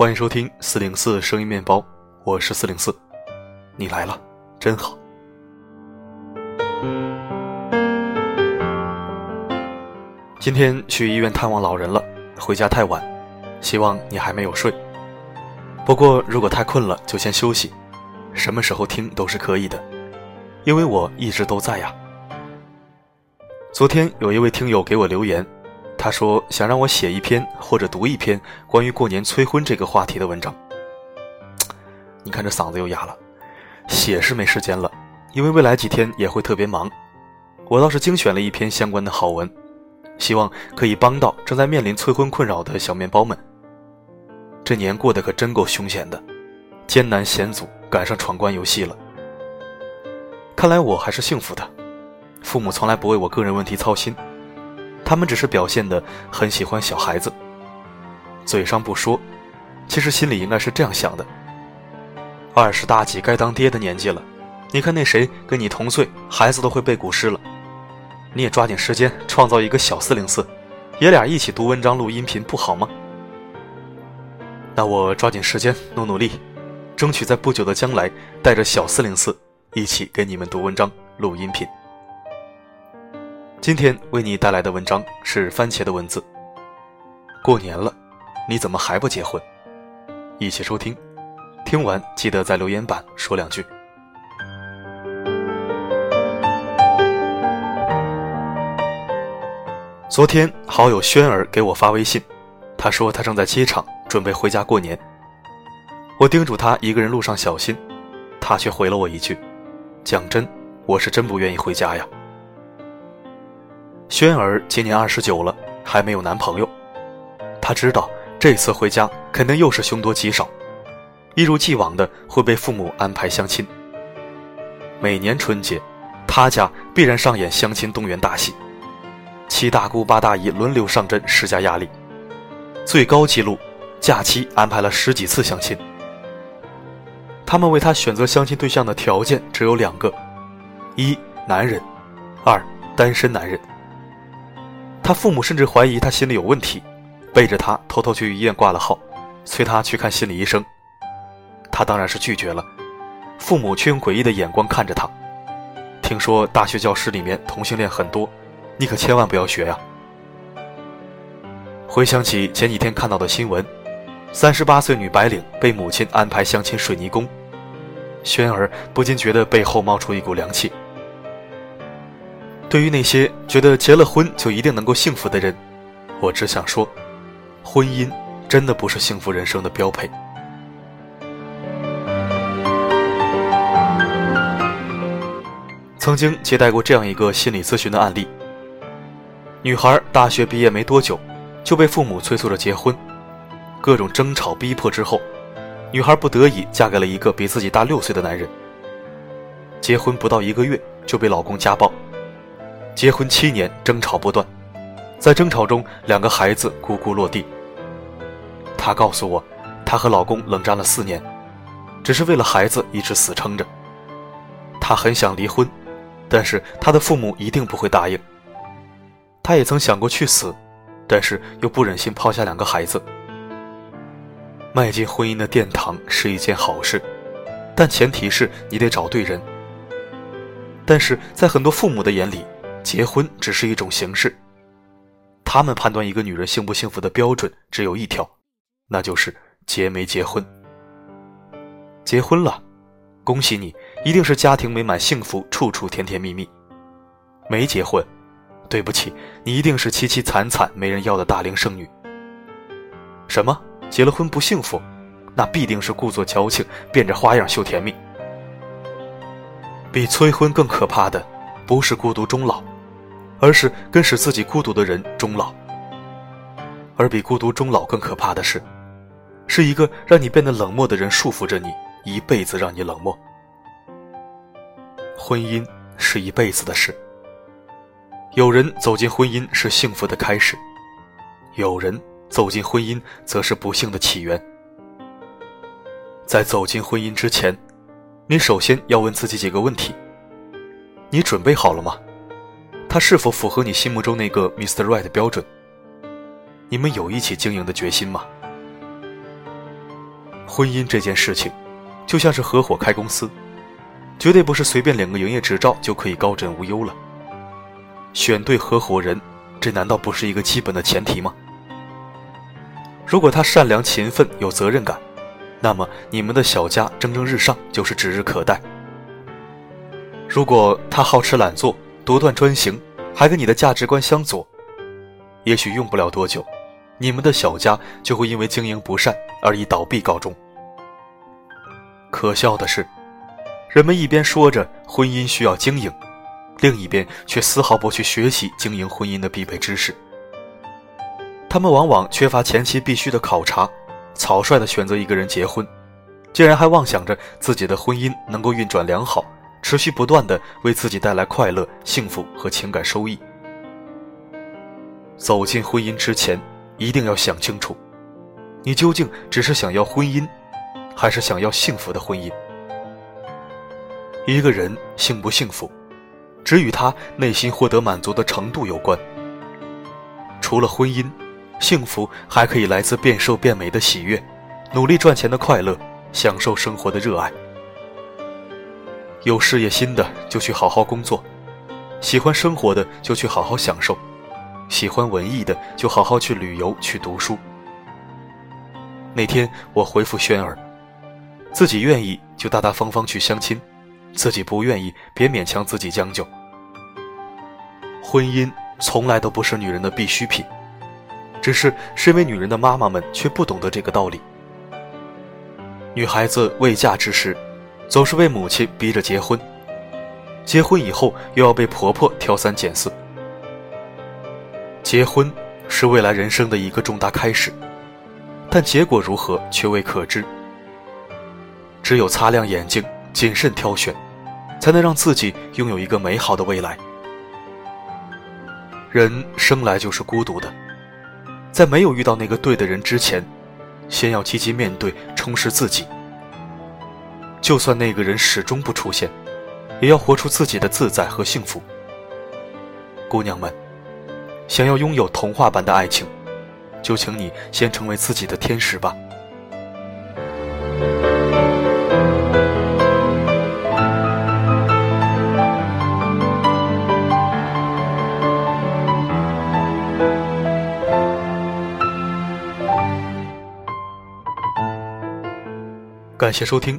欢迎收听四零四声音面包，我是四零四，你来了，真好。今天去医院探望老人了，回家太晚，希望你还没有睡。不过如果太困了，就先休息，什么时候听都是可以的，因为我一直都在呀。昨天有一位听友给我留言。他说想让我写一篇或者读一篇关于过年催婚这个话题的文章。你看这嗓子又哑了，写是没时间了，因为未来几天也会特别忙。我倒是精选了一篇相关的好文，希望可以帮到正在面临催婚困扰的小面包们。这年过得可真够凶险的，艰难险阻赶上闯关游戏了。看来我还是幸福的，父母从来不为我个人问题操心。他们只是表现的很喜欢小孩子，嘴上不说，其实心里应该是这样想的：二十大几该当爹的年纪了，你看那谁跟你同岁，孩子都会背古诗了，你也抓紧时间创造一个小四零四，爷俩一起读文章录音频不好吗？那我抓紧时间努努力，争取在不久的将来带着小四零四一起给你们读文章录音频。今天为你带来的文章是番茄的文字。过年了，你怎么还不结婚？一起收听，听完记得在留言板说两句。昨天好友轩儿给我发微信，他说他正在机场准备回家过年。我叮嘱他一个人路上小心，他却回了我一句：“讲真，我是真不愿意回家呀。”轩儿今年二十九了，还没有男朋友。她知道这次回家肯定又是凶多吉少，一如既往的会被父母安排相亲。每年春节，他家必然上演相亲动员大戏，七大姑八大姨轮流上阵施加压力，最高纪录，假期安排了十几次相亲。他们为他选择相亲对象的条件只有两个：一男人，二单身男人。他父母甚至怀疑他心里有问题，背着他偷偷去医院挂了号，催他去看心理医生。他当然是拒绝了，父母却用诡异的眼光看着他。听说大学教师里面同性恋很多，你可千万不要学呀！回想起前几天看到的新闻，三十八岁女白领被母亲安排相亲水泥工，轩儿不禁觉得背后冒出一股凉气。对于那些觉得结了婚就一定能够幸福的人，我只想说，婚姻真的不是幸福人生的标配。曾经接待过这样一个心理咨询的案例：女孩大学毕业没多久，就被父母催促着结婚，各种争吵逼迫之后，女孩不得已嫁给了一个比自己大六岁的男人。结婚不到一个月，就被老公家暴。结婚七年，争吵不断，在争吵中，两个孩子咕咕落地。她告诉我，她和老公冷战了四年，只是为了孩子一直死撑着。她很想离婚，但是她的父母一定不会答应。她也曾想过去死，但是又不忍心抛下两个孩子。迈进婚姻的殿堂是一件好事，但前提是你得找对人。但是在很多父母的眼里，结婚只是一种形式，他们判断一个女人幸不幸福的标准只有一条，那就是结没结婚。结婚了，恭喜你，一定是家庭美满幸福，处处甜甜蜜蜜。没结婚，对不起，你一定是凄凄惨惨没人要的大龄剩女。什么？结了婚不幸福？那必定是故作矫情，变着花样秀甜蜜。比催婚更可怕的，不是孤独终老。而是跟使自己孤独的人终老，而比孤独终老更可怕的是，是一个让你变得冷漠的人束缚着你，一辈子让你冷漠。婚姻是一辈子的事，有人走进婚姻是幸福的开始，有人走进婚姻则是不幸的起源。在走进婚姻之前，你首先要问自己几个问题：你准备好了吗？他是否符合你心目中那个 Mr. Right 的标准？你们有一起经营的决心吗？婚姻这件事情，就像是合伙开公司，绝对不是随便领个营业执照就可以高枕无忧了。选对合伙人，这难道不是一个基本的前提吗？如果他善良、勤奋、有责任感，那么你们的小家蒸蒸日上就是指日可待。如果他好吃懒做、独断专行，还跟你的价值观相左，也许用不了多久，你们的小家就会因为经营不善而以倒闭告终。可笑的是，人们一边说着婚姻需要经营，另一边却丝毫不去学习经营婚姻的必备知识。他们往往缺乏前期必须的考察，草率的选择一个人结婚，竟然还妄想着自己的婚姻能够运转良好，持续不断的为自己带来快乐、幸福和情感收益。走进婚姻之前，一定要想清楚，你究竟只是想要婚姻。还是想要幸福的婚姻。一个人幸不幸福，只与他内心获得满足的程度有关。除了婚姻，幸福还可以来自变瘦变美的喜悦，努力赚钱的快乐，享受生活的热爱。有事业心的就去好好工作，喜欢生活的就去好好享受，喜欢文艺的就好好去旅游去读书。那天我回复轩儿。自己愿意就大大方方去相亲，自己不愿意别勉强自己将就。婚姻从来都不是女人的必需品，只是身为女人的妈妈们却不懂得这个道理。女孩子未嫁之时，总是被母亲逼着结婚，结婚以后又要被婆婆挑三拣四。结婚是未来人生的一个重大开始，但结果如何却未可知。只有擦亮眼睛，谨慎挑选，才能让自己拥有一个美好的未来。人生来就是孤独的，在没有遇到那个对的人之前，先要积极面对，充实自己。就算那个人始终不出现，也要活出自己的自在和幸福。姑娘们，想要拥有童话般的爱情，就请你先成为自己的天使吧。感谢收听，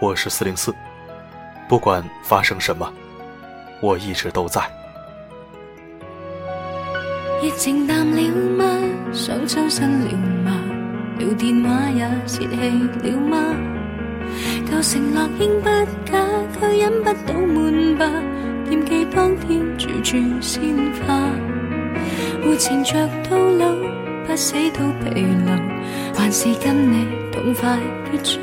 我是四零四，不管发生什么，我一直都在。疫情淡了吗？想抽身了吗？聊电话也泄气了吗？旧承诺应不假，却忍不到闷吧。惦记当天住住鲜花，活缠着到老，不死都疲劳，还是跟你痛快结束。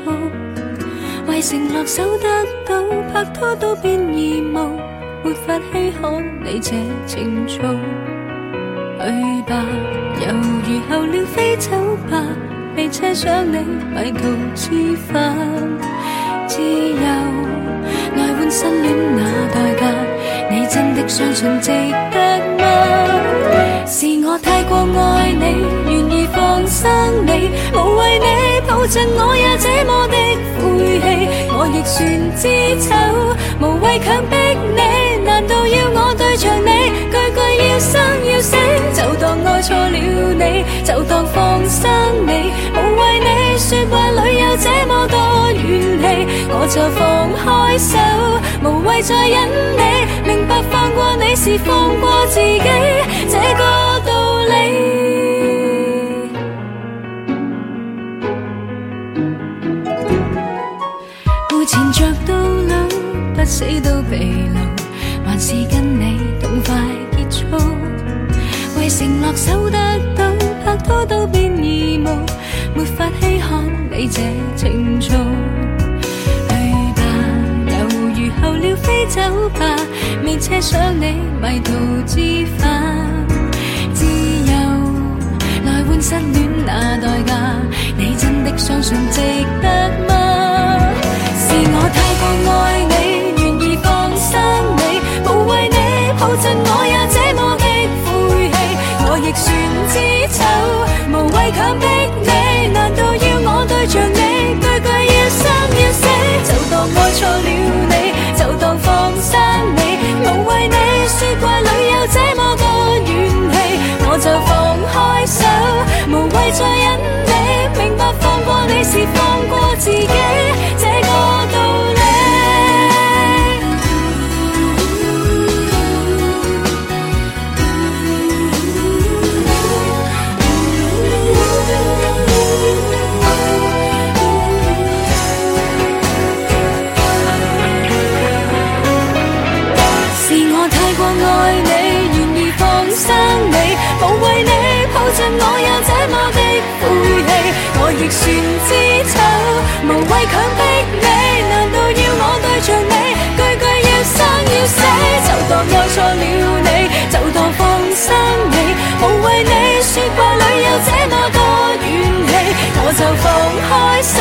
为承诺守得到，拍拖都变义务，没法稀罕你这情操。去吧，犹如候鸟飞走吧，被车上你迷途知返。自由来换失恋那代价，你真的相信值得吗？是我太过爱你，愿意放生你，无谓你抱着我也这么的苦。我亦算知丑，无谓强迫你，难道要我对着你句句要生要死？就当爱错了你，就当放生你，无谓你说话里有这么多怨气，我就放开手，无谓再忍你，明白放过你是放过自己，这个道理。死都被留，还是跟你痛快结束？为承诺守得到，拍拖都变义务，没法稀罕你这情操。去吧，犹如候鸟飞走吧，未奢想你迷途知返。自由来换失恋那代价，你真的相信值得吗？是我太过爱你。强逼你，难道要我对着你，句句要生要死，就当爱错了你？无为你抱着我也这么的负气，我亦算知丑，无谓强迫你，难道要我对着你句句要生要死？就当爱错了你，就当放生你，无为你说话里有这么多怨气，我就放开手，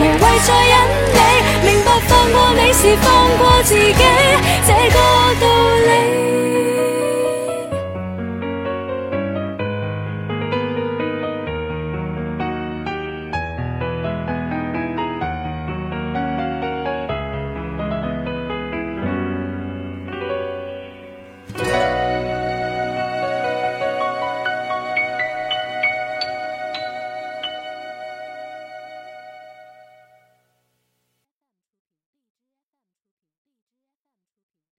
无谓再忍你，明白放过你是放过自己，这个道理。